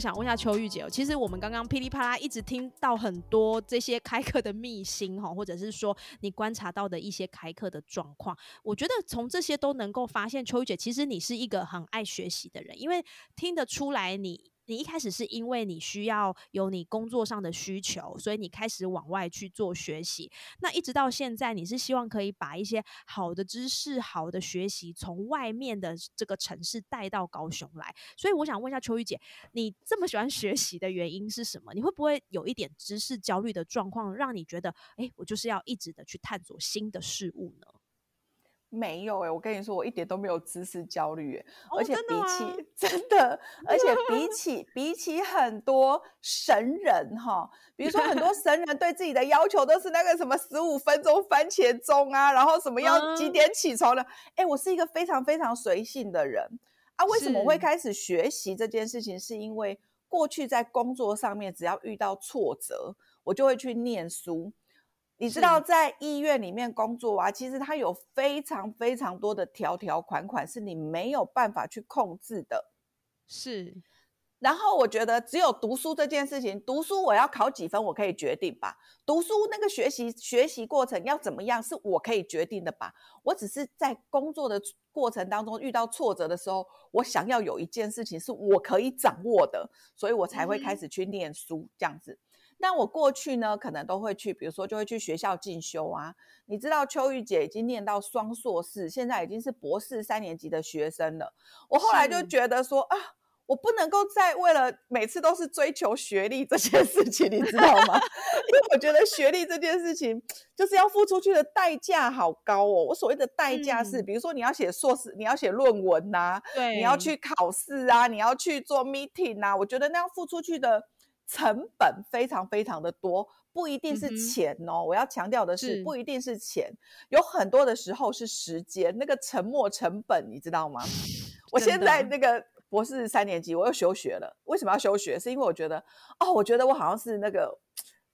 想问一下邱玉姐，其实我们刚刚噼里啪啦一直听到很多这些开课的秘辛哈，或者是说你观察到的一些开课的状况，我觉得从这些都能够发现，邱玉姐其实你是一个很爱学习的人，因为听得出来你。你一开始是因为你需要有你工作上的需求，所以你开始往外去做学习。那一直到现在，你是希望可以把一些好的知识、好的学习从外面的这个城市带到高雄来。所以我想问一下秋玉姐，你这么喜欢学习的原因是什么？你会不会有一点知识焦虑的状况，让你觉得，哎，我就是要一直的去探索新的事物呢？没有哎，我跟你说，我一点都没有知识焦虑哎，而且比起 真的，而且比 起比起很多神人哈，比如说很多神人对自己的要求都是那个什么十五分钟番茄钟啊，然后什么要几点起床的，哎，我是一个非常非常随性的人啊。为什么会开始学习这件事情？是因为过去在工作上面，只要遇到挫折，我就会去念书。你知道在医院里面工作啊，其实它有非常非常多的条条款款是你没有办法去控制的。是，然后我觉得只有读书这件事情，读书我要考几分我可以决定吧。读书那个学习学习过程要怎么样是我可以决定的吧。我只是在工作的过程当中遇到挫折的时候，我想要有一件事情是我可以掌握的，所以我才会开始去念书这样子。但我过去呢，可能都会去，比如说就会去学校进修啊。你知道秋玉姐已经念到双硕士，现在已经是博士三年级的学生了。我后来就觉得说啊，我不能够再为了每次都是追求学历这件事情，你知道吗？因为我觉得学历这件事情就是要付出去的代价好高哦。我所谓的代价是，比如说你要写硕士，你要写论文呐，对，你要去考试啊，你要去做 meeting 啊，我觉得那样付出去的。成本非常非常的多，不一定是钱哦。我要强调的是，不一定是钱，有很多的时候是时间，那个沉没成本，你知道吗？我现在那个博士三年级，我又休学了。为什么要休学？是因为我觉得，哦，我觉得我好像是那个。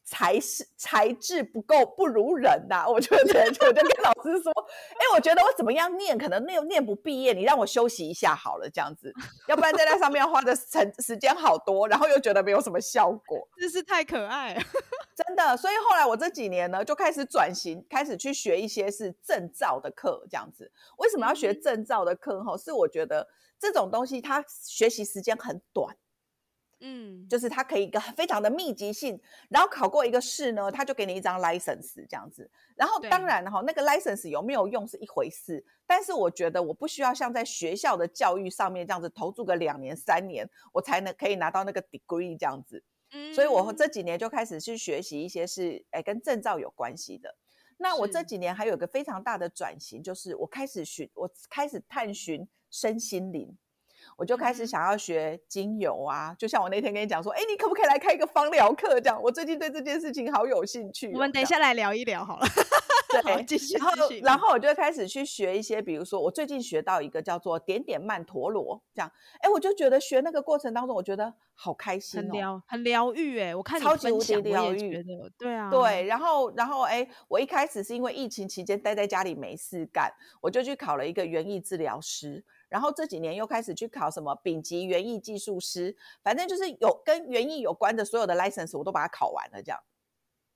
才是才智不够，不如人呐！我就 我就跟老师说，哎，我觉得我怎么样念，可能念念不毕业，你让我休息一下好了，这样子，要不然在那上面花的成时间好多，然后又觉得没有什么效果，真是太可爱，真的。所以后来我这几年呢，就开始转型，开始去学一些是证照的课，这样子。为什么要学证照的课？哈，是我觉得这种东西它学习时间很短。嗯，就是它可以一个非常的密集性，然后考过一个试呢，他就给你一张 license 这样子。然后当然哈，那个 license 有没有用是一回事，但是我觉得我不需要像在学校的教育上面这样子投注个两年三年，我才能可以拿到那个 degree 这样子。嗯，所以我这几年就开始去学习一些是哎跟证照有关系的。那我这几年还有一个非常大的转型，就是我开始寻，我开始探寻身心灵。我就开始想要学精油啊，就像我那天跟你讲说，哎，你可不可以来开一个芳疗课？这样，我最近对这件事情好有兴趣。我们等一下来聊一聊好了。对，继续。然后，然后我就开始去学一些，比如说，我最近学到一个叫做点点曼陀罗，这样，哎，我就觉得学那个过程当中，我觉得好开心，很疗，很疗愈，哎，我看超级无敌疗愈，对啊，对。然后，然后，哎，我一开始是因为疫情期间待在家里没事干，我就去考了一个园艺治疗师。然后这几年又开始去考什么丙级园艺技术师，反正就是有跟园艺有关的所有的 license 我都把它考完了，这样。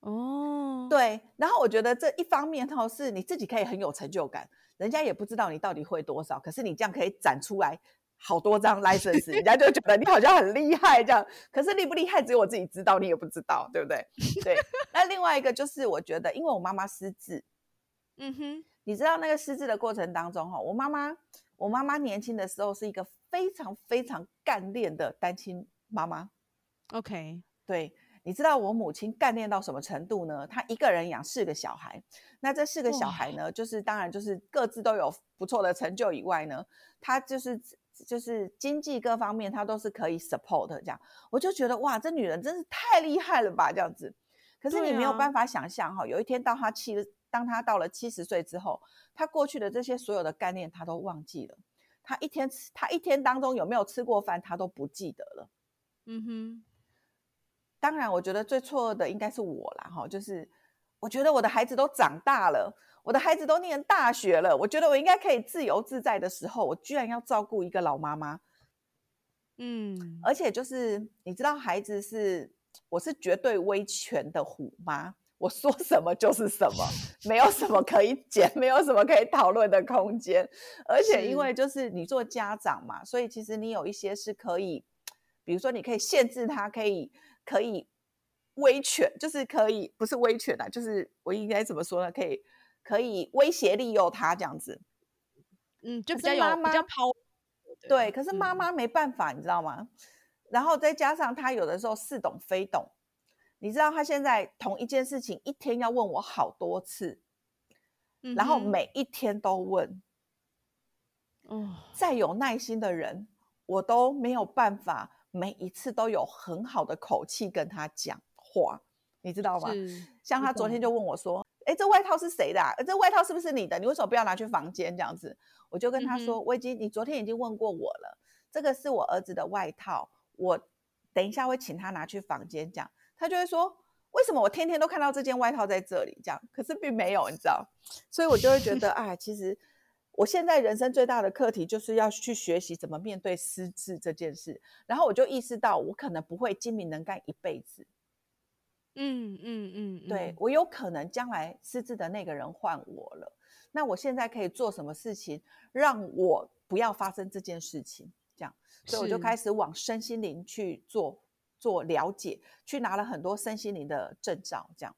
哦，对。然后我觉得这一方面哈是你自己可以很有成就感，人家也不知道你到底会多少，可是你这样可以展出来好多张 license，人家就觉得你好像很厉害这样。可是厉不厉害，只有我自己知道，你也不知道，对不对？对。那另外一个就是，我觉得，因为我妈妈失智，嗯哼，你知道那个失智的过程当中，哈，我妈妈，我妈妈年轻的时候是一个非常非常干练的单亲妈妈。OK，对。你知道我母亲干练到什么程度呢？她一个人养四个小孩，那这四个小孩呢，就是当然就是各自都有不错的成就以外呢，她就是就是经济各方面她都是可以 support 这样。我就觉得哇，这女人真是太厉害了吧，这样子。可是你没有办法想象哈，有一天到她七，当他到了七十岁之后，他过去的这些所有的概念他都忘记了，他一天吃，他一天当中有没有吃过饭，他都不记得了。嗯哼。当然，我觉得最错的应该是我啦，哈，就是我觉得我的孩子都长大了，我的孩子都念大学了，我觉得我应该可以自由自在的时候，我居然要照顾一个老妈妈，嗯，而且就是你知道，孩子是我是绝对威权的虎妈，我说什么就是什么，没有什么可以剪，没有什么可以讨论的空间，而且因为就是你做家长嘛，所以其实你有一些是可以，比如说你可以限制他，可以。可以威权，就是可以不是威权啊，就是我应该怎么说呢？可以可以威胁利诱他这样子，嗯，就比较有比较抛对。可是妈妈没办法，你知道吗？然后再加上他有的时候似懂非懂，你知道他现在同一件事情一天要问我好多次，然后每一天都问，嗯，再有耐心的人我都没有办法。每一次都有很好的口气跟他讲话，你知道吗？像他昨天就问我说：“哎，这外套是谁的？这外套是不是你的？你为什么不要拿去房间？”这样子，我就跟他说：“我已经，你昨天已经问过我了，这个是我儿子的外套，我等一下会请他拿去房间。”这样，他就会说：“为什么我天天都看到这件外套在这里？”这样，可是并没有，你知道，所以我就会觉得，哎，其实。我现在人生最大的课题就是要去学习怎么面对失智这件事，然后我就意识到我可能不会精明能干一辈子。嗯嗯嗯，对我有可能将来失智的那个人换我了，那我现在可以做什么事情让我不要发生这件事情？这样，所以我就开始往身心灵去做做了解，去拿了很多身心灵的证照，这样。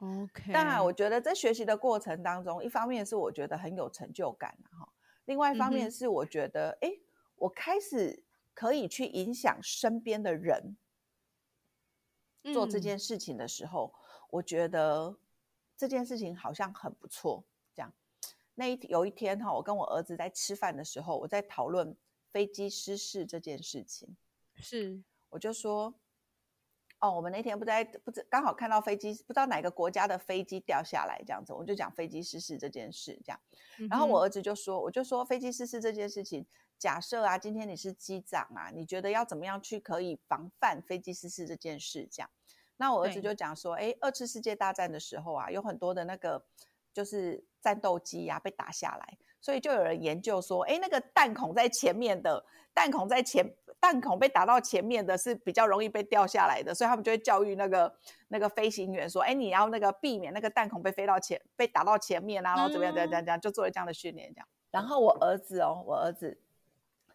OK，当然，我觉得在学习的过程当中，一方面是我觉得很有成就感哈，另外一方面是我觉得，哎，我开始可以去影响身边的人做这件。事情的时候，我觉得这件事情好像很不错。这样，那一有一天哈，我跟我儿子在吃饭的时候，我在讨论飞机失事这件事情，是，我就说。哦，我们那天不在，不知刚好看到飞机，不知道哪个国家的飞机掉下来这样子，我就讲飞机失事这件事这样。然后我儿子就说，我就说飞机失事这件事情，假设啊，今天你是机长啊，你觉得要怎么样去可以防范飞机失事这件事？这样，那我儿子就讲说，哎，二次世界大战的时候啊，有很多的那个就是战斗机呀被打下来，所以就有人研究说，哎，那个弹孔在前面的弹孔在前。弹孔被打到前面的是比较容易被掉下来的，所以他们就会教育那个那个飞行员说：“哎，你要那个避免那个弹孔被飞到前，被打到前面啊，然后怎么样怎么样怎样，就做了这样的训练。”这样。然后我儿子哦，我儿子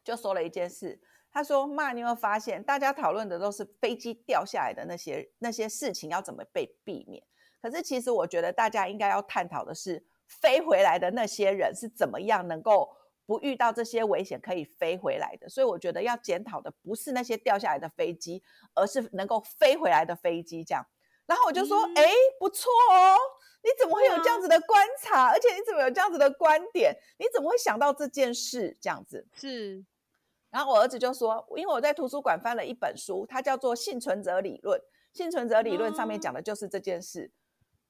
就说了一件事，他说：“妈，你有没有发现，大家讨论的都是飞机掉下来的那些那些事情要怎么被避免？可是其实我觉得大家应该要探讨的是，飞回来的那些人是怎么样能够。”不遇到这些危险可以飞回来的，所以我觉得要检讨的不是那些掉下来的飞机，而是能够飞回来的飞机。这样，然后我就说：“哎，不错哦，你怎么会有这样子的观察？而且你怎么有这样子的观点？你怎么会想到这件事？这样子是。”然后我儿子就说：“因为我在图书馆翻了一本书，它叫做《幸存者理论》。幸存者理论上面讲的就是这件事。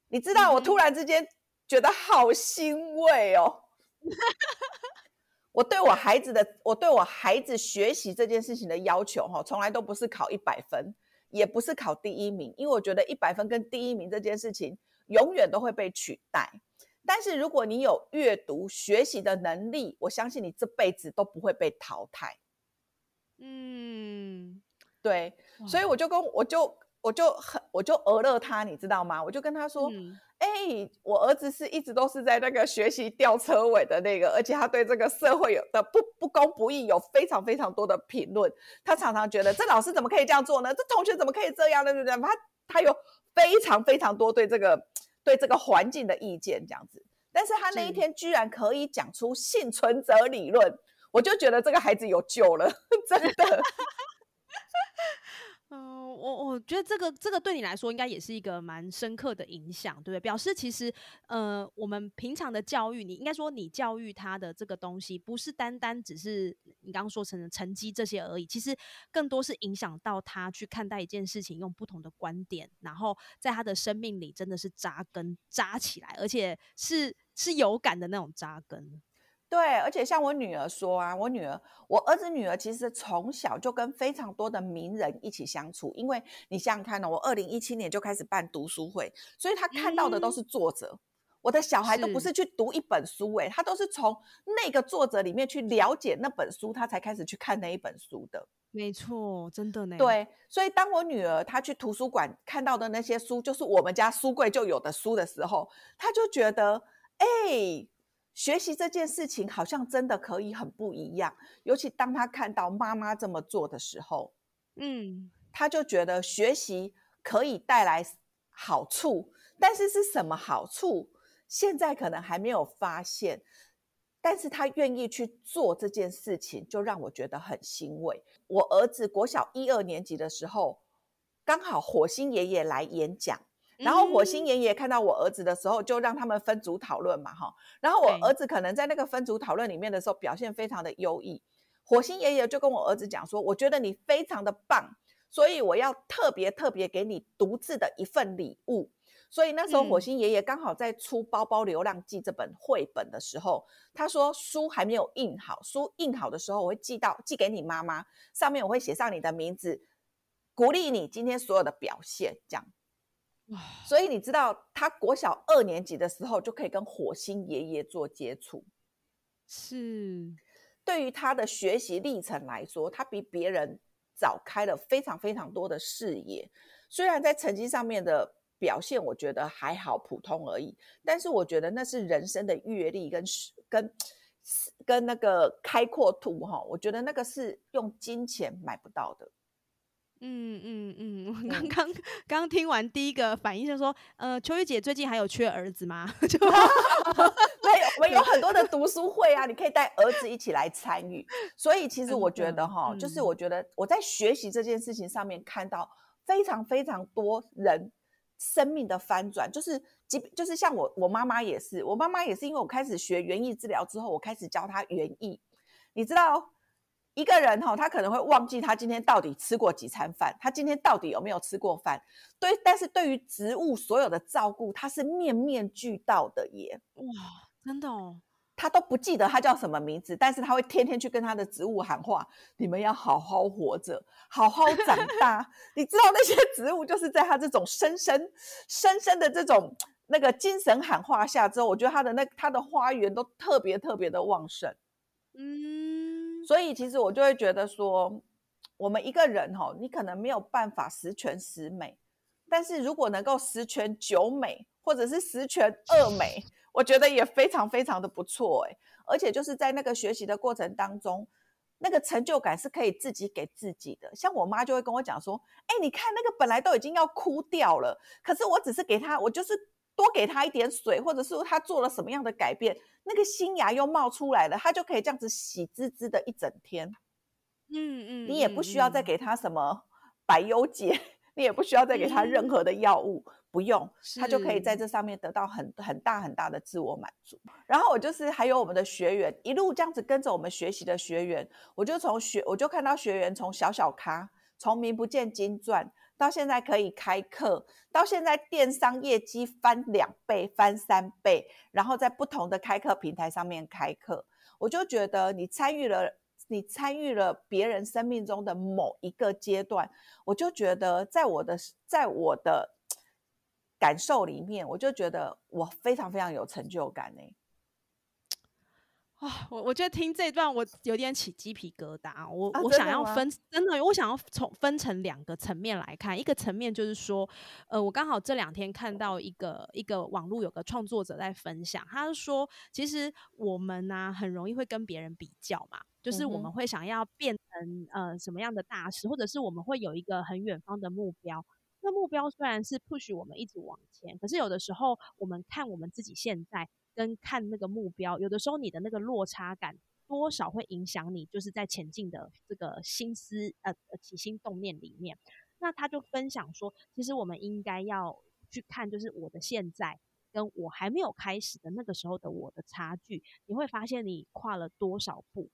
你知道，我突然之间觉得好欣慰哦。”我对我孩子的，我对我孩子学习这件事情的要求，哈，从来都不是考一百分，也不是考第一名，因为我觉得一百分跟第一名这件事情永远都会被取代。但是如果你有阅读学习的能力，我相信你这辈子都不会被淘汰。嗯，对，所以我就跟我就我就很我就讹了他，你知道吗？我就跟他说，哎，哎，我儿子是一直都是在那个学习吊车尾的那个，而且他对这个社会有的不不公不义有非常非常多的评论。他常常觉得这老师怎么可以这样做呢？这同学怎么可以这样呢？对不对？他他有非常非常多对这个对这个环境的意见这样子。但是他那一天居然可以讲出幸存者理论，我就觉得这个孩子有救了，真的。嗯，我我觉得这个这个对你来说应该也是一个蛮深刻的影响，对不对？表示其实，呃，我们平常的教育，你应该说你教育他的这个东西，不是单单只是你刚刚说成的成绩这些而已，其实更多是影响到他去看待一件事情，用不同的观点，然后在他的生命里真的是扎根扎起来，而且是是有感的那种扎根。对，而且像我女儿说啊，我女儿，我儿子女儿其实从小就跟非常多的名人一起相处，因为你想想看呢，我二零一七年就开始办读书会，所以他看到的都是作者。我的小孩都不是去读一本书，哎，他都是从那个作者里面去了解那本书，他才开始去看那一本书的。没错，真的呢。对，所以当我女儿她去图书馆看到的那些书，就是我们家书柜就有的书的时候，她就觉得，哎。学习这件事情好像真的可以很不一样，尤其当他看到妈妈这么做的时候，嗯，他就觉得学习可以带来好处，但是是什么好处，现在可能还没有发现，但是他愿意去做这件事情，就让我觉得很欣慰。我儿子国小一二年级的时候，刚好火星爷爷来演讲。然后火星爷爷看到我儿子的时候，就让他们分组讨论嘛，哈。然后我儿子可能在那个分组讨论里面的时候，表现非常的优异。火星爷爷就跟我儿子讲说：“我觉得你非常的棒，所以我要特别特别给你独自的一份礼物。”所以那时候火星爷爷刚好在出《包包流浪记》这本绘本的时候，他说书还没有印好，书印好的时候我会寄到寄给你妈妈，上面我会写上你的名字，鼓励你今天所有的表现，这样。所以你知道，他国小二年级的时候就可以跟火星爷爷做接触，是对于他的学习历程来说，他比别人早开了非常非常多的视野。虽然在成绩上面的表现，我觉得还好，普通而已，但是我觉得那是人生的阅历跟跟跟那个开阔度哈，我觉得那个是用金钱买不到的。嗯嗯嗯，我刚刚刚听完第一个反应就说，呃，秋玉姐最近还有缺儿子吗？就 没有，我们有很多的读书会啊，你可以带儿子一起来参与。所以其实我觉得哈，就是我觉得我在学习这件事情上面看到非常非常多人生命的翻转，就是即就是像我我妈妈也是，我妈妈也是因为我开始学园艺治疗之后，我开始教她园艺，你知道。一个人哈，他可能会忘记他今天到底吃过几餐饭，他今天到底有没有吃过饭？对，但是对于植物所有的照顾，他是面面俱到的耶。哇，真的哦，他都不记得他叫什么名字，但是他会天天去跟他的植物喊话：“你们要好好活着，好好长大。”你知道那些植物就是在他这种深深、深深的这种那个精神喊话下之后，我觉得他的那他的花园都特别特别的旺盛。嗯。所以其实我就会觉得说，我们一个人哈，你可能没有办法十全十美，但是如果能够十全九美，或者是十全二美，我觉得也非常非常的不错哎。而且就是在那个学习的过程当中，那个成就感是可以自己给自己的。像我妈就会跟我讲说，哎，你看那个本来都已经要枯掉了，可是我只是给他，我就是。多给他一点水，或者是他做了什么样的改变，那个新芽又冒出来了，他就可以这样子喜滋滋的一整天。嗯嗯，你也不需要再给他什么百忧解，你也不需要再给他任何的药物，不用，他就可以在这上面得到很很大很大的自我满足。然后我就是还有我们的学员一路这样子跟着我们学习的学员，我就从学我就看到学员从小小咖，从名不见经传。到现在可以开课，到现在电商业绩翻两倍、翻三倍，然后在不同的开课平台上面开课，我就觉得你参与了，你参与了别人生命中的某一个阶段，我就觉得在我的在我的感受里面，我就觉得我非常非常有成就感呢。啊，我我觉得听这段我有点起鸡皮疙瘩。我啊我想要分，真的，我想要从分成两个层面来看。一个层面就是说，呃，我刚好这两天看到一个一个网络有个创作者在分享，他是说，其实我们呢、很容易会跟别人比较嘛，就是我们会想要变成呃什么样的大师，或者是我们会有一个很远方的目标。那目标虽然是 push 我们一直往前，可是有的时候我们看我们自己现在跟看那个目标，有的时候你的那个落差感多少会影响你，就是在前进的这个心思呃呃起心动念里面。那他就分享说，其实我们应该要去看，就是我的现在跟我还没有开始的那个时候的我的差距，你会发现你跨了多少步。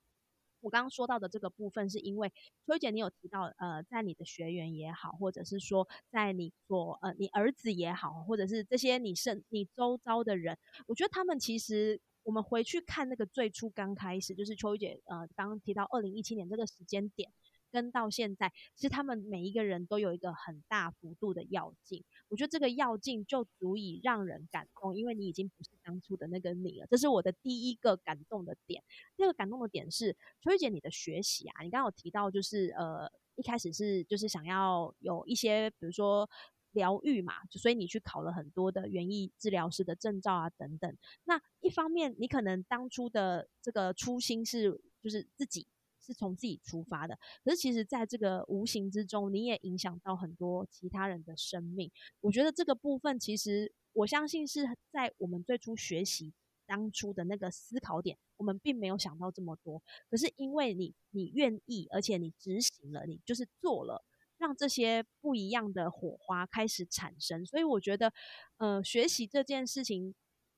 我刚刚说到的这个部分，是因为秋姐你有提到，呃，在你的学员也好，或者是说在你所呃你儿子也好，或者是这些你身你周遭的人，我觉得他们其实我们回去看那个最初刚开始，就是秋雨姐呃刚刚提到二零一七年这个时间点，跟到现在，其实他们每一个人都有一个很大幅度的要进。我觉得这个要进就足以让人感动，因为你已经不是当初的那个你了。这是我的第一个感动的点。第二个感动的点是，秋雨姐你的学习啊，你刚刚有提到就是呃一开始是就是想要有一些比如说疗愈嘛，就所以你去考了很多的园艺治疗师的证照啊等等。那一方面你可能当初的这个初心是就是自己。是从自己出发的，可是其实在这个无形之中，你也影响到很多其他人的生命。我觉得这个部分，其实我相信是在我们最初学习当初的那个思考点，我们并没有想到这么多。可是因为你你愿意，而且你执行了，你就是做了，让这些不一样的火花开始产生。所以我觉得，呃，学习这件事情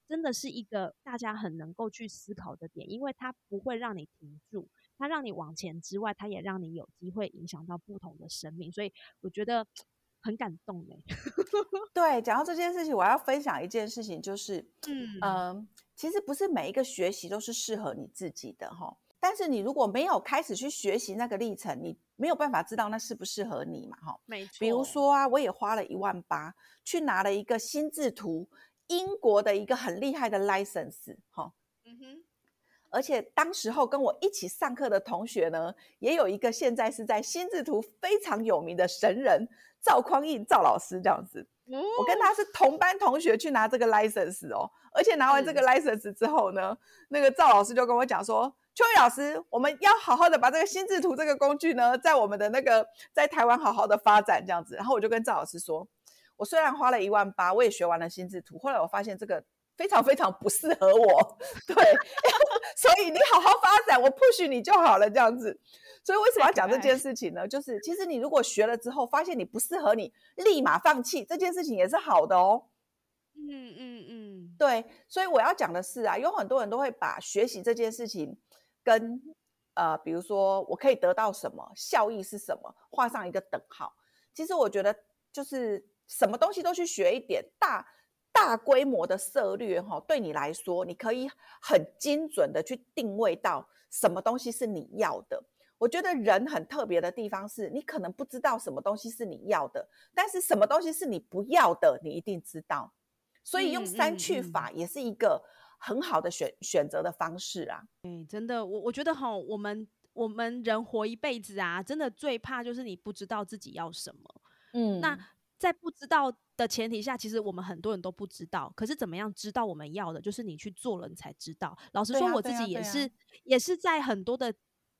真的是一个大家很能够去思考的点，因为它不会让你停住。它让你往前之外，它也让你有机会影响到不同的生命，所以我觉得很感动哎。对，讲到这件事情，我要分享一件事情，就是，嗯嗯，其实不是每一个学习都是适合你自己的哈。但是你如果没有开始去学习那个历程，你没有办法知道那适不适合你嘛哈。没错。比如，说啊，我也花了一万八去拿了一个心智图，英国的一个很厉害的 license 哈。嗯哼，而且当时候跟我一起上课的同学呢，也有一个现在是在心智图非常有名的神人赵匡胤赵老师这样子。我跟他是同班同学去拿这个 license 哦，而且拿完这个 license 之后呢，那个赵老师就跟我讲说：“秋雨老师，我们要好好的把这个心智图这个工具呢，在我们的那个在台湾好好的发展这样子。”然后我就跟赵老师说：“我虽然花了一万八，我也学完了心智图，后来我发现这个。”非常非常不适合我，对，所以你好好发展，我 push 你就好了，这样子。所以为什么要讲这件事情呢？就是其实你如果学了之后，发现你不适合你，立马放弃这件事情也是好的哦。嗯嗯嗯，对，所以我要讲的是啊，有很多人都会把学习这件事情跟呃，比如说我可以得到什么，效益是什么，画上一个等号。其实我觉得就是什么东西都去学一点，大大规模的策略哈，对你来说，你可以很精准的去定位到什么东西是你要的。我觉得人很特别的地方是，你可能不知道什么东西是你要的，但是什么东西是你不要的，你一定知道。所以用嗯三去法也是一个很好的选选择的方式啊。哎，真的，我我觉得哈，我们我们人活一辈子啊，真的最怕就是你不知道自己要什么。嗯那在不知道的前提下，其实我们很多人都不知道。可是怎么样知道我们要的，就是你去做了，你才知道。老实说，我自己也是，也是在很多的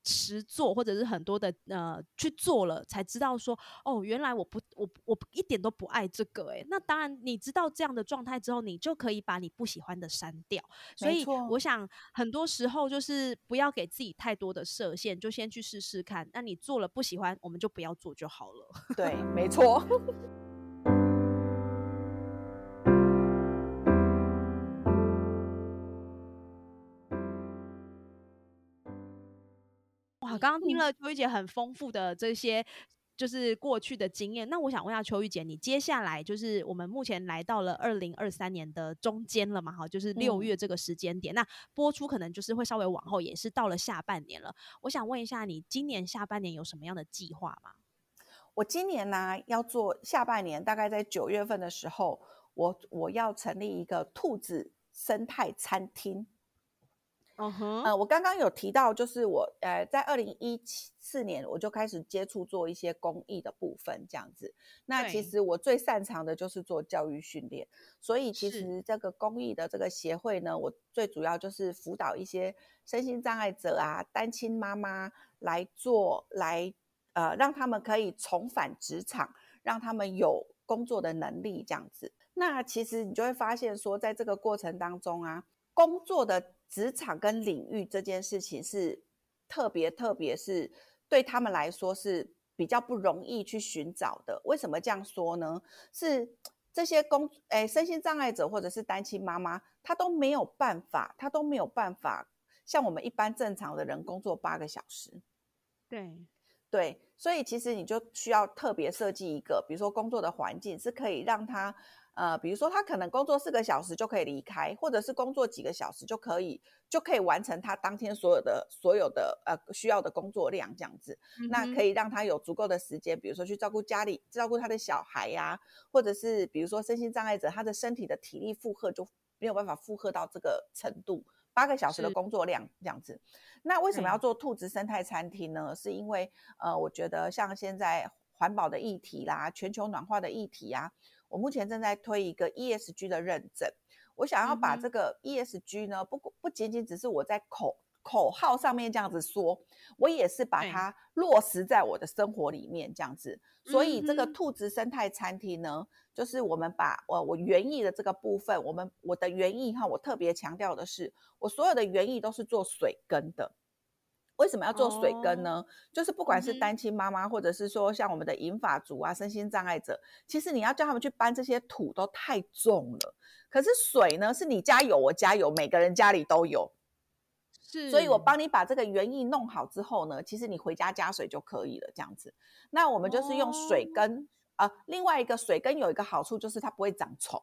实做，或者是很多的呃去做了，才知道说，哦，原来我不，我我一点都不爱这个、欸。那当然，你知道这样的状态之后，你就可以把你不喜欢的删掉。所以我想，很多时候就是不要给自己太多的设限，就先去试试看。那你做了不喜欢，我们就不要做就好了。对，没错。哇，刚刚听嗯了秋玉姐很丰富的这些，就是过去的经验。那我想问一下秋玉姐，你接下来就是我们目前来到了二零二三年的中间了嘛？哈，就是六嗯月这个时间点，那播出可能就是会稍微往后，也是到了下半年了。我想问一下，你今年下半年有什么样的计划吗？我今年呢、要做下半年，大概在九月份的时候，我我要成立一个兔子生态餐厅。嗯哼，呃，我刚刚有提到，就是我呃在二零一四年我就开始接触做一些公益的部分，这样子。那其实我最擅长的就是做教育训练，所以其实这个公益的这个协会呢，我最主要就是辅导一些身心障碍者啊、单亲妈妈来做，来呃让他们可以重返职场，让他们有工作的能力，这样子。那其实你就会发现说，在这个过程当中啊，工作的职场跟领域这件事情是特别特别是对他们来说是比较不容易去寻找的。为什么这样说呢？是这些工诶身心障碍者或者是单亲妈妈，她都没有办法，她都没有办法像我们一般正常的人工作八个小时。对，对，所以其实你就需要特别设计一个，比如说工作的环境是可以让他，呃，比如说他可能工作四个小时就可以离开，或者是工作几个小时就可以就可以完成他当天所有的所有的呃需要的工作量这样子，那可以，以让他有足够的时间，比如说去照顾家里、照顾他的小孩呀、或者是比如说身心障碍者，他的身体的体力负荷就没有办法负荷到这个程度，八个小时的工作量这样子。那为什么要做兔子生态餐厅呢？是因为呃，我觉得像现在环保的议题啦、全球暖化的议题啊，我目前正在推一个 ESG 的认证。我想要把这个 ESG 呢，不不仅仅只是我在口口号上面这样子说，我也是把它落实在我的生活里面这样子。所以这个兔子生态餐厅呢，就是我们把我我园艺的这个部分，我们我的园艺哈，我特别强调的是，我所有的园艺都是做水耕的。为什么要做水根呢？就是不管是单亲妈妈，或者是说像我们的银发族啊、身心障碍者，其实你要叫他们去搬这些土都太重了。可是水呢，是你家有，我家有，每个人家里都有。是，所以我帮你把这个园艺弄好之后呢，其实你回家加水就可以了，这样子。那我们就是用水哦根，呃，另外一个水根有一个好处就是它不会长虫。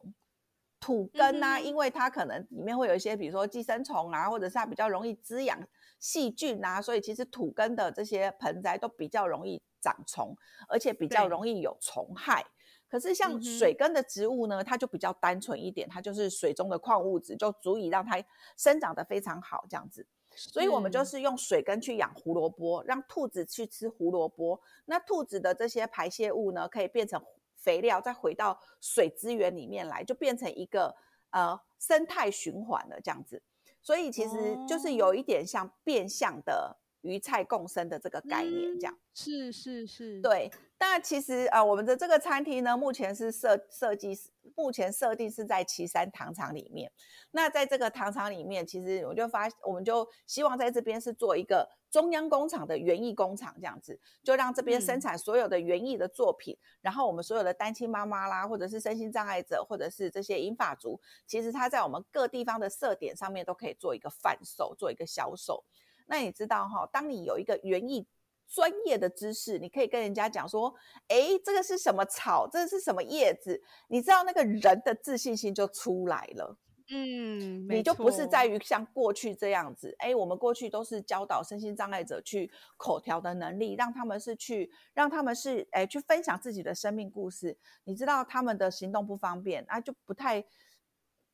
土根呢、嗯因为它可能里面会有一些，比如说寄生虫啊，或者是它比较容易滋养细菌啊，所以其实土根的这些盆栽都比较容易长虫，而且比较容易有虫害。可是像水根的植物呢，它就比较单纯一点，它就是水中的矿物质，就足以让它生长得非常好这样子。所以我们就是用水根去养胡萝卜，让兔子去吃胡萝卜。那兔子的这些排泄物呢，可以变成肥料，再回到水资源里面来，就变成一个呃生态循环了这样子。所以其实就是有一点像变相的鱼菜共生的这个概念，这样。嗯是是是，对，那其实呃，我们的这个餐厅呢，目前是设设计，目前设定是在岐山糖厂里面。那在这个糖厂里面，其实我就发，我们就希望在这边是做一个中央工厂的园艺工厂，这样子，就让这边生嗯产所有的园艺的作品，然后我们所有的单亲妈妈啦，或者是身心障碍者，或者是这些银发族，其实它在我们各地方的设点上面都可以做一个贩售，做一个销售。那你知道哈，当你有一个园艺专业的知识，你可以跟人家讲说，诶，这个是什么草，这是什么叶子，你知道那个人的自信心就出来了。嗯，你就不是在于于像过去这样子，哎，我们过去都是教导身心障碍者去口条的能力，让他们是去，让他们是，哎，去分享自己的生命故事。你知道他们的行动不方便，啊，就不太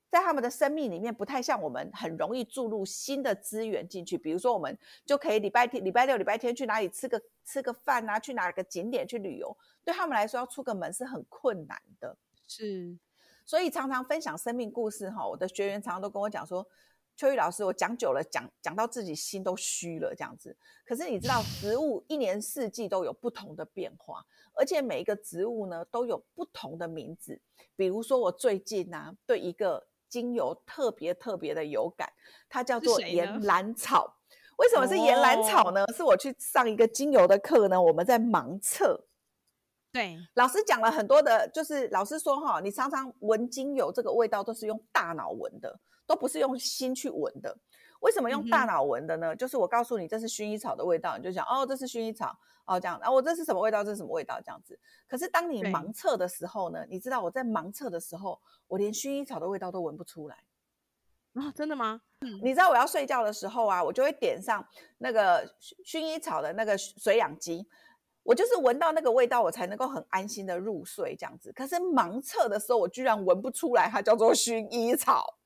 在他们的生命里面不太像我们很容易注入新的资源进去。比如说，我们就可以礼拜天、礼拜六、礼拜天去哪里吃个吃个饭啊，去哪个景点去旅游，对他们来说要出个门是很困难的。是所以常常分享生命故事哈，我的学员常常都跟我讲说，秋雨老师，我讲久了，讲讲到自己心都虚了这样子。可是你知道，植物一年四季都有不同的变化，而且每一个植物呢都有不同的名字。比如说我最近呢、啊，对一个精油特别特别的有感，它叫做岩兰草。为什么是岩兰草呢？是我去上一个精油的课呢，我们在盲测。对，老师讲了很多的，就是老师说哈，你常常闻精油这个味道都是用大脑闻的，都不是用心去闻的。为什么用大脑闻的呢？就是我告诉你这是薰衣草的味道，你就想哦，这是薰衣草哦，这样，然后我这是什么味道？这是什么味道？这样子。可是当你盲测的时候呢，你知道我在盲测的时候，我连薰衣草的味道都闻不出来。啊，真的吗？你知道我要睡觉的时候啊，我就会点上那个薰薰衣草的那个水氧机，我就是闻到那个味道，我才能够很安心的入睡这样子。可是盲测的时候，我居然闻不出来它叫做薰衣草。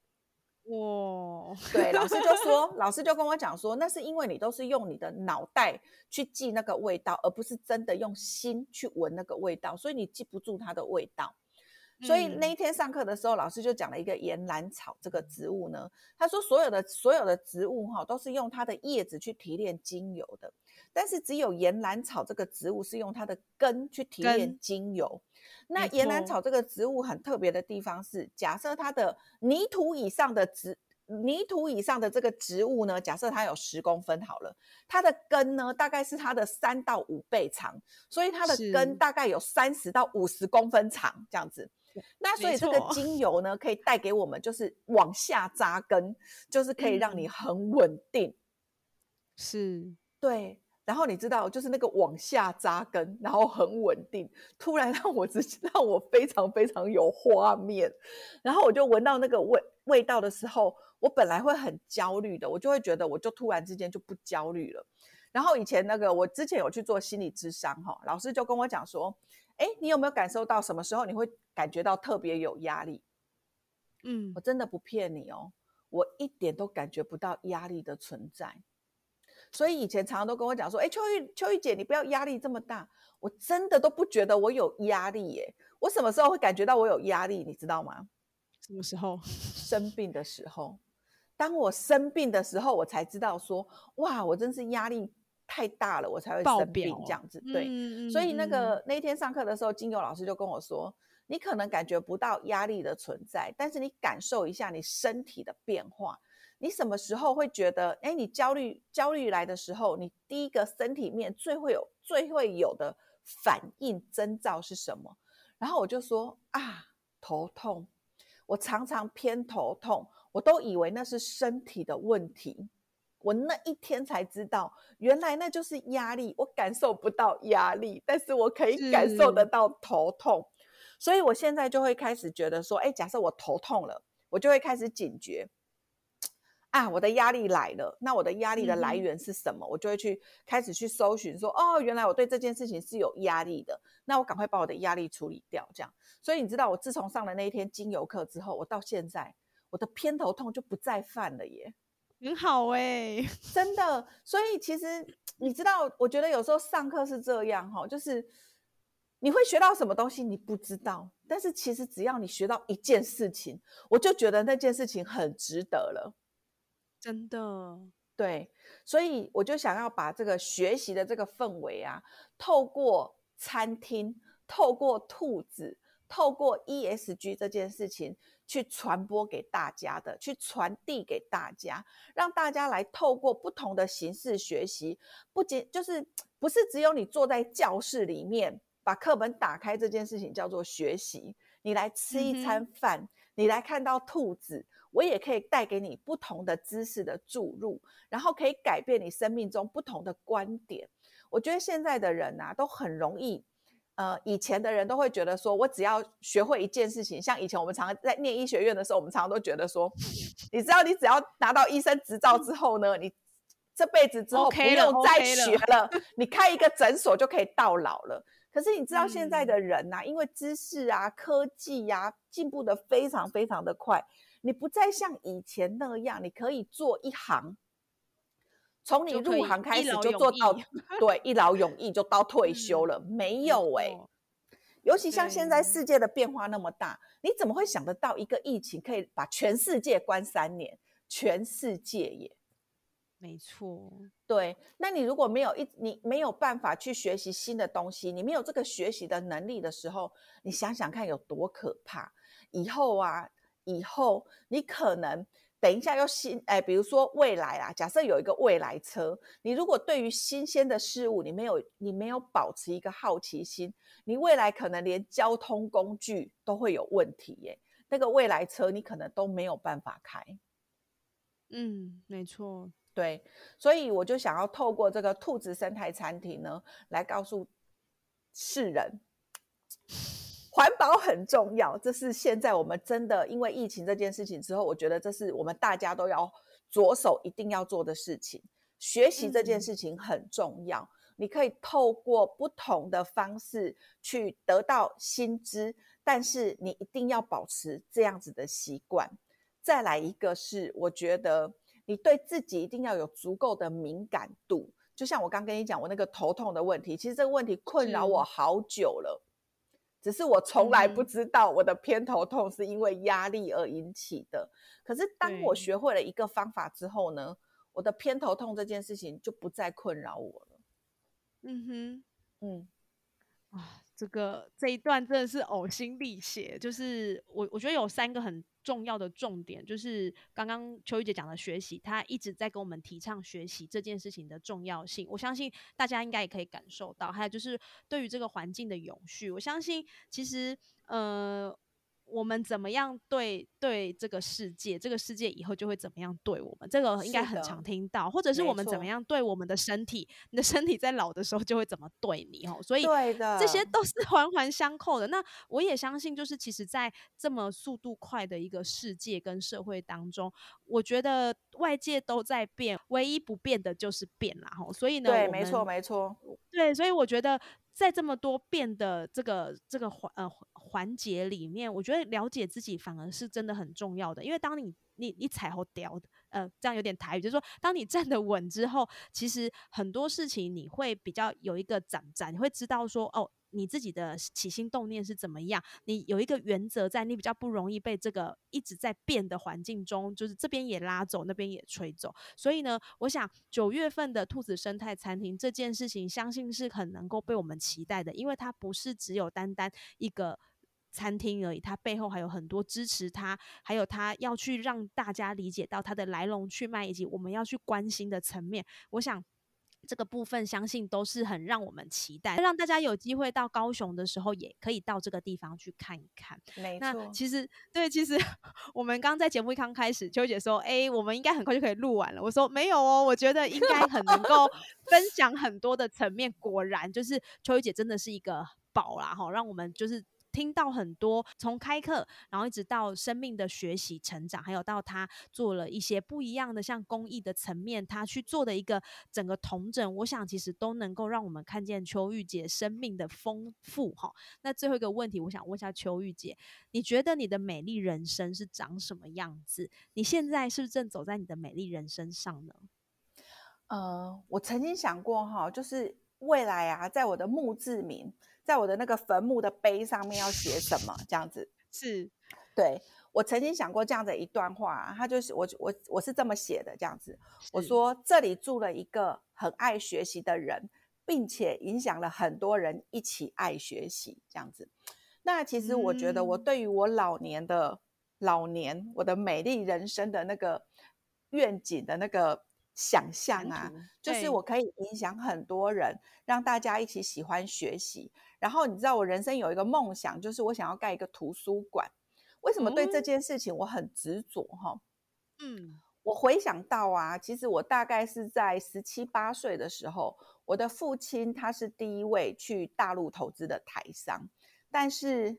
哇，对，老师就说，老师就跟我讲说，那是因为你都是用你的脑袋去记那个味道，而不是真的用心去闻那个味道，所以你记不住它的味道。所以那一天上课的时候，老师就讲了一个岩兰草这个植物呢。他说，所有的所有的植物哈，都是用它的叶子去提炼精油的，但是只有岩兰草这个植物是用它的根去提炼精油。那岩兰草这个植物很特别的地方是，假设它的泥土以上的植泥土以上的这个植物呢，假设它有十公分好了，它的根呢大概是它的三到五倍长，所以它的根大概有三十到五十公分长这样子。那所以这个精油呢，可以带给我们就是往下扎根，就是可以让你很稳定。是，对。然后你知道，就是那个往下扎根，然后很稳定，突然让我直让我非常非常有画面。然后我就闻到那个味味道的时候，我本来会很焦虑的，我就会觉得我就突然之间就不焦虑了。然后以前那个我之前有去做心理智商哈，老师就跟我讲说。哎，你有没有感受到什么时候你会感觉到特别有压力？嗯，我真的不骗你哦，我一点都感觉不到压力的存在。所以以前常常都跟我讲说：“哎，秋玉，秋玉姐，你不要压力这么大。”我真的都不觉得我有压力耶。我什么时候会感觉到我有压力？你知道吗？什么时候？生病的时候。当我生病的时候，我才知道说：“哇，我真是压力。”太大了，我才会生病这样子。对，所以那个那一天上课的时候，金友老师就跟我说：“你可能感觉不到压力的存在，但是你感受一下你身体的变化。你什么时候会觉得，哎，你焦虑焦虑来的时候，你第一个身体面最会有最会有的反应征兆是什么？”然后我就说：“啊，头痛。我常常偏头痛，我都以为那是身体的问题。”我那一天才知道，原来那就是压力。我感受不到压力，但是我可以感受得到头痛。所以我现在就会开始觉得说，哎，假设我头痛了，我就会开始警觉，啊，我的压力来了。那我的压力的来源是什么？我就会去开始去搜寻，说，哦，原来我对这件事情是有压力的。那我赶快把我的压力处理掉，这样。所以你知道，我自从上了那一天精油课之后，我到现在我的偏头痛就不再犯了耶。很好哎，真的。所以其实你知道，我觉得有时候上课是这样哈，就是你会学到什么东西你不知道，但是其实只要你学到一件事情，我就觉得那件事情很值得了。真的，对。所以我就想要把这个学习的这个氛围啊，透过餐厅，透过兔子，透过 ESG 这件事情。去传播给大家的，去传递给大家，让大家来透过不同的形式学习，不仅就是不是只有你坐在教室里面把课本打开这件事情叫做学习。你来吃一餐饭，你来看到兔子，我也可以带给你不同的知识的注入，然后可以改变你生命中不同的观点。我觉得现在的人啊，都很容易。呃，以前的人都会觉得说，我只要学会一件事情，像以前我们常常在念医学院的时候，我们常常都觉得说，你知道，你只要拿到医生执照之后呢，你这辈子之后不用再学了，你开一个诊所就可以到老了。可是你知道现在的人呐，因为知识啊、科技呀进步的非常非常的快，你不再像以前那样，你可以做一行。从你入行开始就做到，对，一劳永逸就到退休了，没有哎。尤其像现在世界的变化那么大，你怎么会想得到一个疫情可以把全世界关三年？全世界也，没错。对，那你如果没有一，你没有办法去学习新的东西，你没有这个学习的能力的时候，你想想看有多可怕。以后啊，以后你可能。等一下，又新哎，比如说未来啊，假设有一个未来车，你如果对于新鲜的事物，你没有你没有保持一个好奇心，你未来可能连交通工具都会有问题耶。那个未来车你可能都没有办法开。嗯，没错，对，所以我就想要透过这个兔子生态餐厅呢，来告诉世人。环保很重要，这是现在我们真的因为疫情这件事情之后，我觉得这是我们大家都要着手一定要做的事情。学习这件事情很重要，你可以透过不同的方式去得到薪资，但是你一定要保持这样子的习惯。再来一个是，我觉得你对自己一定要有足够的敏感度。就像我刚跟你讲，我那个头痛的问题，其实这个问题困扰我好久了，只是我从来不知道我的偏头痛是因为压力而引起的。可是当我学会了一个方法之后呢，我的偏头痛这件事情就不再困扰我了。嗯哼，嗯，啊。这个这一段真的是呕心沥血，就是我我觉得有三个很重要的重点，就是刚刚秋玉姐讲的学习，她一直在跟我们提倡学习这件事情的重要性。我相信大家应该也可以感受到，还有就是对于这个环境的永续，我相信其实呃。我们怎么样对对这个世界，这个世界以后就会怎么样对我们。这个应该很常听到，或者是我们怎么样对我们的身体，你的身体在老的时候就会怎么对你哦。所以这些都是 环环相扣的。那我也相信，就是其实，在这么速度快的一个世界跟社会当中，我觉得外界都在变，唯一不变的就是变啦。吼，所以呢，对，没错，没错，对，所以我觉得。在这么多变的这个这个环呃环节里面，我觉得了解自己反而是真的很重要的。因为当你你你踩后掉，呃，这样有点台语，就是说，当你站得稳之后，其实很多事情你会比较有一个展展，你会知道说，哦。你自己的起心动念是怎么样？你有一个原则在，你比较不容易被这个一直在变的环境中，就是这边也拉走，那边也吹走。所以呢，我想九月份的兔子生态餐厅这件事情，相信是很能够被我们期待的，因为它不是只有单单一个餐厅而已，它背后还有很多支持它，还有它要去让大家理解到它的来龙去脉，以及我们要去关心的层面。我想。这个部分相信都是很让我们期待，让大家有机会到高雄的时候，也可以到这个地方去看一看。没错，其实对，其实 我们刚在节目一刚开始，秋姐说：“哎，我们应该很快就可以录完了。”我说：“没有哦，我觉得应该很能够 分享很多的层面。”果然，就是秋姐真的是一个宝啦，哈，让我们就是。听到很多从开课，然后一直到生命的学习成长，还有到他做了一些不一样的像公益的层面，他去做的一个整个同整，我想其实都能够让我们看见邱玉姐生命的丰富哈。那最后一个问题，我想问一下邱玉姐，你觉得你的美丽人生是长什么样子？你现在是不是正走在你的美丽人生上呢？呃，我曾经想过哈，就是未来啊，在我的墓志铭。在我的那个坟墓的碑上面要写什么？这样子 是，对我曾经想过这样的一段话，他就是我我我是这么写的，这样子，我说这里住了一个很爱学习的人，并且影响了很多人一起爱学习，这样子。那其实我觉得，我对于我老年的老年，我的美丽人生的那个愿景的那个。想象啊，就是我可以影响很多人，让大家一起喜欢学习。然后你知道，我人生有一个梦想，就是我想要盖一个图书馆。为什么对这件事情我很执着？哈，嗯，我回想到啊，其实我大概是在十七八岁的时候，我的父亲他是第一位去大陆投资的台商，但是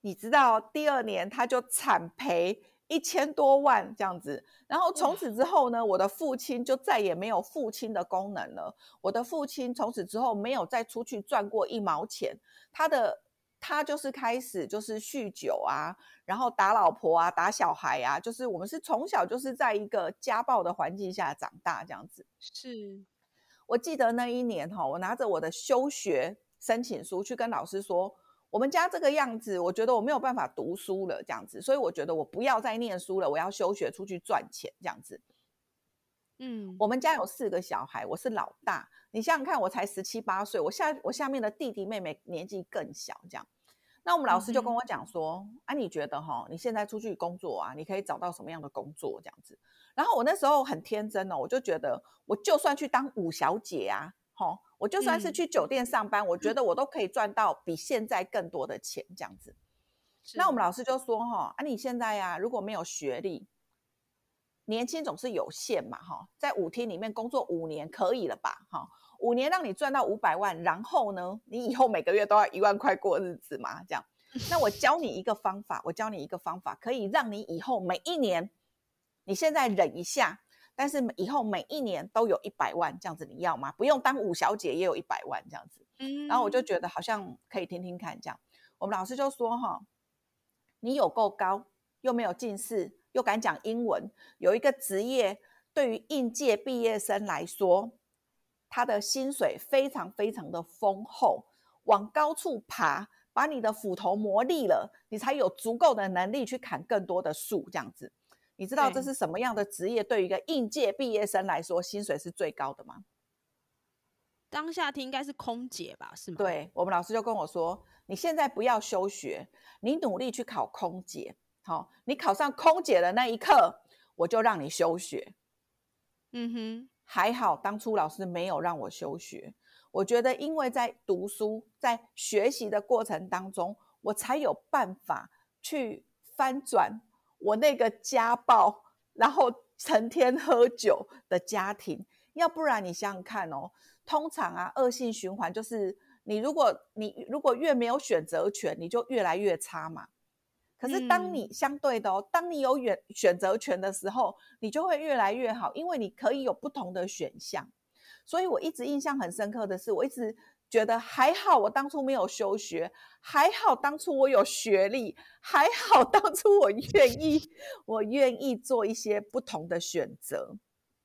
你知道，第二年他就惨赔。一千多万这样子，然后从此之后呢，我的父亲就再也没有父亲的功能了。我的父亲从此之后没有再出去赚过一毛钱，他的他就是开始就是酗酒啊，然后打老婆啊，打小孩啊，就是我们是从小就是在一个家暴的环境下长大这样子。是我记得那一年哈，我拿着我的休学申请书去跟老师说。我们家这个样子，我觉得我没有办法读书了，这样子，所以我觉得我不要再念书了，我要休学出去赚钱，这样子。嗯，我们家有四个小孩，我是老大，你想想看，我才十七八岁，我下我下面的弟弟妹妹年纪更小，这样。那我们老师就跟我讲说，啊，你觉得哈，你现在出去工作啊，你可以找到什么样的工作这样子？然后我那时候很天真哦，我就觉得，我就算去当五小姐啊。好，我就算是去酒店上班，我觉得我都可以赚到比现在更多的钱，这样子。那我们老师就说哈，啊，你现在呀，如果没有学历，年轻总是有限嘛，哈，在舞厅里面工作五年可以了吧？哈，五年让你赚到五百万，然后呢，你以后每个月都要一万块过日子嘛？这样，那我教你一个方法，我教你一个方法，可以让你以后每一年，你现在忍一下。但是以后每一年都有一百万这样子，你要吗？不用当五小姐也有一百万这样子。嗯，然后我就觉得好像可以听听看这样。我们老师就说哈，你有够高，又没有近视，又敢讲英文，有一个职业对于应届毕业生来说，他的薪水非常非常的丰厚，往高处爬，把你的斧头磨利了，你才有足够的能力去砍更多的树，这样子。你知道这是什么样的职业？对于一个应届毕业生来说，薪水是最高的吗？当下听应该是空姐吧？是吗？对我们老师就跟我说：“你现在不要休学，你努力去考空姐。好，你考上空姐的那一刻，我就让你休学。”嗯哼，还好当初老师没有让我休学。我觉得，因为在读书、在学习的过程当中，我才有办法去翻转。我那个家暴，然后成天喝酒的家庭，要不然你想想看哦，通常啊，恶性循环就是你如果你如果越没有选择权，你就越来越差嘛。可是当你相对的哦，当你有选选择权的时候，你就会越来越好，因为你可以有不同的选项。所以我一直印象很深刻的是，我一直。觉得还好，我当初没有休学，还好当初我有学历，还好当初我愿意，我愿意做一些不同的选择。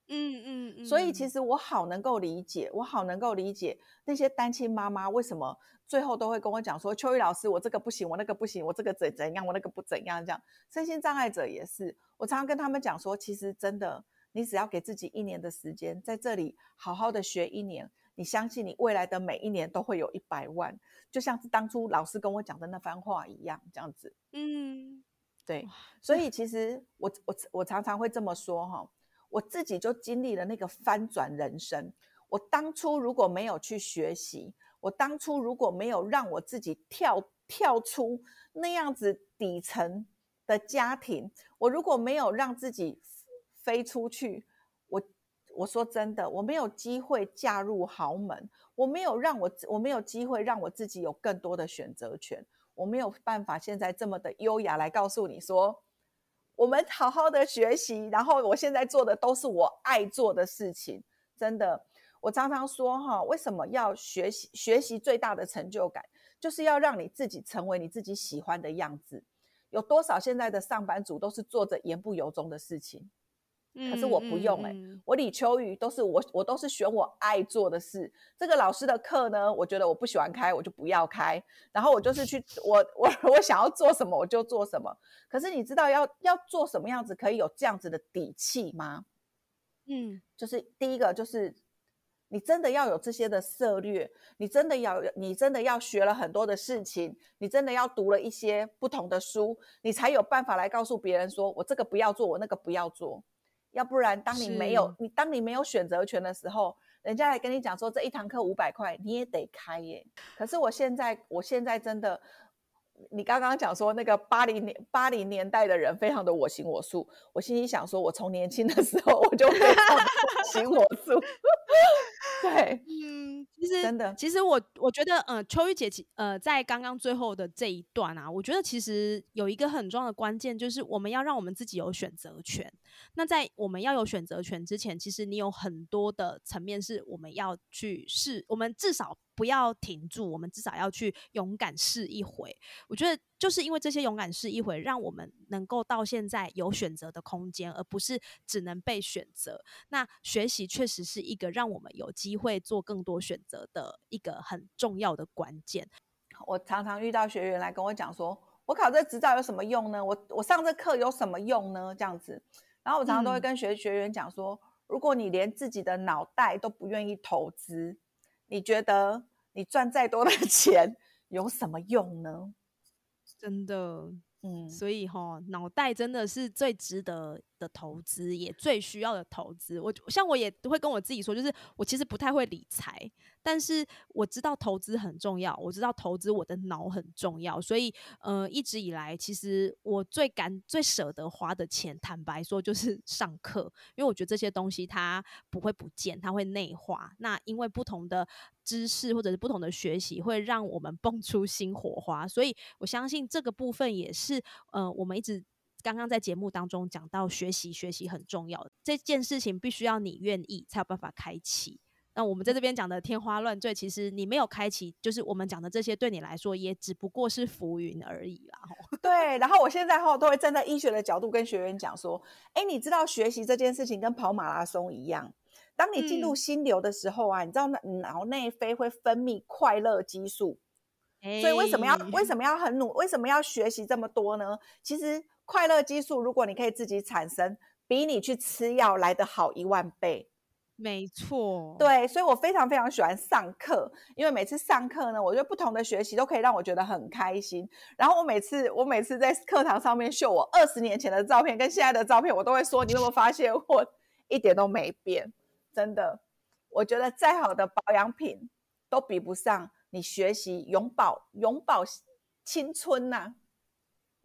嗯嗯嗯。所以其实我好能够理解，我好能够理解那些单亲妈妈为什么最后都会跟我讲说：“秋雨老师，我这个不行，我那个不行，我这个怎怎样，我那个不怎样。”这样身心障碍者也是，我常常跟他们讲说，其实真的，你只要给自己一年的时间，在这里好好的学一年。你相信你未来的每一年都会有一百万，就像是当初老师跟我讲的那番话一样，这样子。嗯，对。所以其实我我我常常会这么说哈，我自己就经历了那个翻转人生。我当初如果没有去学习，我当初如果没有让我自己跳跳出那样子底层的家庭，我如果没有让自己飞出去。我说真的，我没有机会嫁入豪门，我没有让我，我没有机会让我自己有更多的选择权，我没有办法现在这么的优雅来告诉你说，我们好好的学习，然后我现在做的都是我爱做的事情。真的，我常常说哈，为什么要学习？学习最大的成就感，就是要让你自己成为你自己喜欢的样子。有多少现在的上班族都是做着言不由衷的事情？可是我不用哎，我李秋雨都是我，我都是选我爱做的事。这个老师的课呢，我觉得我不喜欢开，我就不要开。然后我就是去，我我我想要做什么我就做什么。可是你知道要要做什么样子可以有这样子的底气吗？嗯，就是第一个就是你真的要有这些的策略，你真的要你真的要学了很多的事情，你真的要读了一些不同的书，你才有办法来告诉别人说，我这个不要做，我那个不要做。要不然，当你没有你，当你没有选择权的时候，人家来跟你讲说这一堂课五百块，你也得开耶。可是我现在，我现在真的，你刚刚讲说那个八零年八零年代的人非常的我行我素，我心里想说，我从年轻的时候我就非常 我行我素。对，嗯，其实真的，其实我我觉得，呃，秋玉姐，其呃，在刚刚最后的这一段啊，我觉得其实有一个很重要的关键，就是我们要让我们自己有选择权。那在我们要有选择权之前，其实你有很多的层面是我们要去试，我们至少不要停住，我们至少要去勇敢试一回。我觉得就是因为这些勇敢试一回，让我们能够到现在有选择的空间，而不是只能被选择。那学习确实是一个让我们有机会做更多选择的一个很重要的关键。我常常遇到学员来跟我讲说：“我考这执照有什么用呢？我我上这课有什么用呢？”这样子。然后我常常都会跟学学员讲说，如果你连自己的脑袋都不愿意投资，你觉得你赚再多的钱有什么用呢？真的，嗯，所以哈，脑袋真的是最值得。的投资也最需要的投资，我像我也会跟我自己说，就是我其实不太会理财，但是我知道投资很重要，我知道投资我的脑很重要，所以呃一直以来，其实我最敢最舍得花的钱，坦白说就是上课，因为我觉得这些东西它不会不见，它会内化。那因为不同的知识或者是不同的学习，会让我们蹦出新火花，所以我相信这个部分也是呃我们一直。刚刚在节目当中讲到学习，学习很重要，这件事情必须要你愿意才有办法开启。那我们在这边讲的天花乱坠，其实你没有开启，就是我们讲的这些，对你来说也只不过是浮云而已啦。对，然后我现在哈都会站在医学的角度跟学员讲说，哎，你知道学习这件事情跟跑马拉松一样，当你进入心流的时候啊，你知道脑内啡会分泌快乐激素，所以为什么要为什么要很努，为什么要学习这么多呢？其实快乐激素如果你可以自己产生，比你去吃药来的好一万倍。没错，对，所以我非常非常喜欢上课，因为每次上课呢，我觉得不同的学习都可以让我觉得很开心。然后我每次我每次在课堂上面秀我二十年前的照片跟现在的照片，我都会说，你有没有发现我一点都没变？真的，我觉得再好的保养品都比不上你学习永葆永葆青春呐。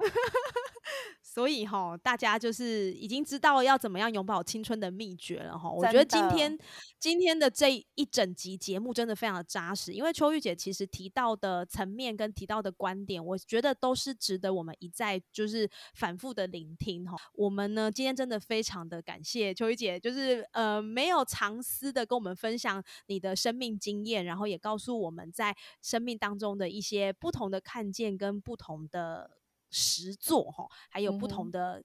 所以哈，大家就是已经知道要怎么样永葆青春的秘诀了哈。我觉得今天今天的这一整集节目真的非常的扎实，因为秋玉姐其实提到的层面跟提到的观点，我觉得都是值得我们一再就是反复的聆听哈。我们呢今天真的非常的感谢秋玉姐，就是呃没有藏私的跟我们分享你的生命经验，然后也告诉我们在生命当中的一些不同的看见跟不同的。实做哈，还有不同的。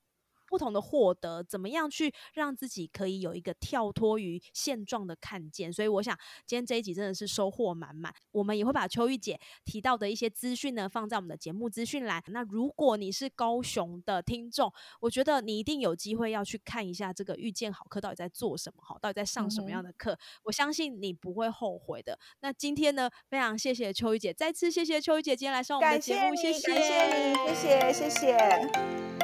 不同的获得，怎么样去让自己可以有一个跳脱于现状的看见？所以我想今天这一集真的是收获满满。我们也会把秋玉姐提到的一些资讯呢放在我们的节目资讯栏。那如果你是高雄的听众，我觉得你一定有机会要去看一下这个遇见好课到底在做什么，哈，到底在上什么样的课？我相信你不会后悔的。那今天呢，非常谢谢秋玉姐，再次谢谢秋玉姐今天来上我们的节目，谢谢，谢谢你，谢谢，谢谢。